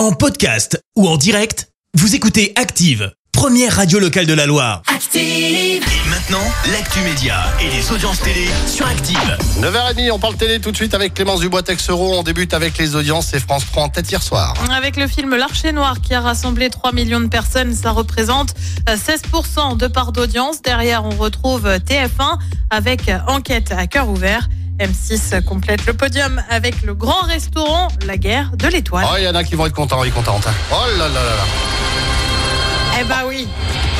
En podcast ou en direct, vous écoutez Active, première radio locale de la Loire. Active. Et maintenant, l'actu média et les audiences télé sur Active. 9h30, on parle télé tout de suite avec Clémence Dubois-Texero. On débute avec les audiences et France 3 en tête hier soir. Avec le film L'Archer Noir qui a rassemblé 3 millions de personnes, ça représente euh, 16% de part d'audience. Derrière, on retrouve TF1 avec Enquête à cœur ouvert. M6 complète le podium avec le grand restaurant La Guerre de l'Étoile. Oh, il y en a qui vont être contents, oui, contentes. hein. Oh là là là là. Eh bah oui,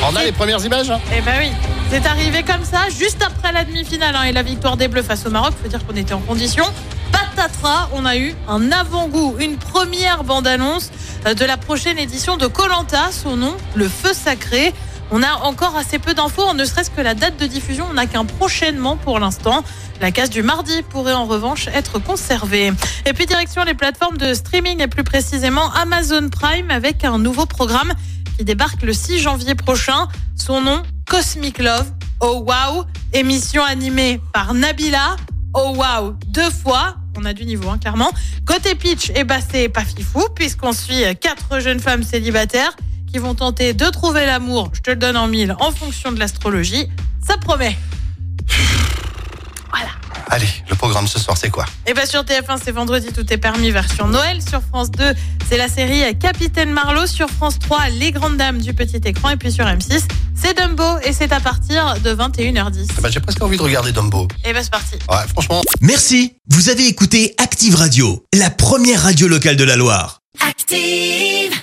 On a les premières images hein eh bah oui. C'est arrivé comme ça, juste après la demi-finale hein, et la victoire des Bleus face au Maroc. Faut dire qu'on était en condition. Patatras, on a eu un avant-goût, une première bande-annonce euh, de la prochaine édition de Colanta. Son nom, Le Feu Sacré. On a encore assez peu d'infos, ne serait-ce que la date de diffusion. On n'a qu'un prochainement pour l'instant. La case du mardi pourrait en revanche être conservée. Et puis direction les plateformes de streaming et plus précisément Amazon Prime avec un nouveau programme qui débarque le 6 janvier prochain. Son nom, Cosmic Love. Oh wow Émission animée par Nabila. Oh wow Deux fois. On a du niveau, hein, clairement. Côté pitch, eh ben, c'est pas fifou, puisqu'on suit quatre jeunes femmes célibataires qui vont tenter de trouver l'amour. Je te le donne en mille en fonction de l'astrologie. Ça promet. Allez, le programme ce soir, c'est quoi? Et bien sur TF1, c'est vendredi, tout est permis, version Noël. Sur France 2, c'est la série Capitaine Marlowe. Sur France 3, Les Grandes Dames du petit écran. Et puis sur M6, c'est Dumbo et c'est à partir de 21h10. Eh ben, J'ai presque envie de regarder Dumbo. Et ben c'est parti. Ouais, franchement, Merci, vous avez écouté Active Radio, la première radio locale de la Loire. Active.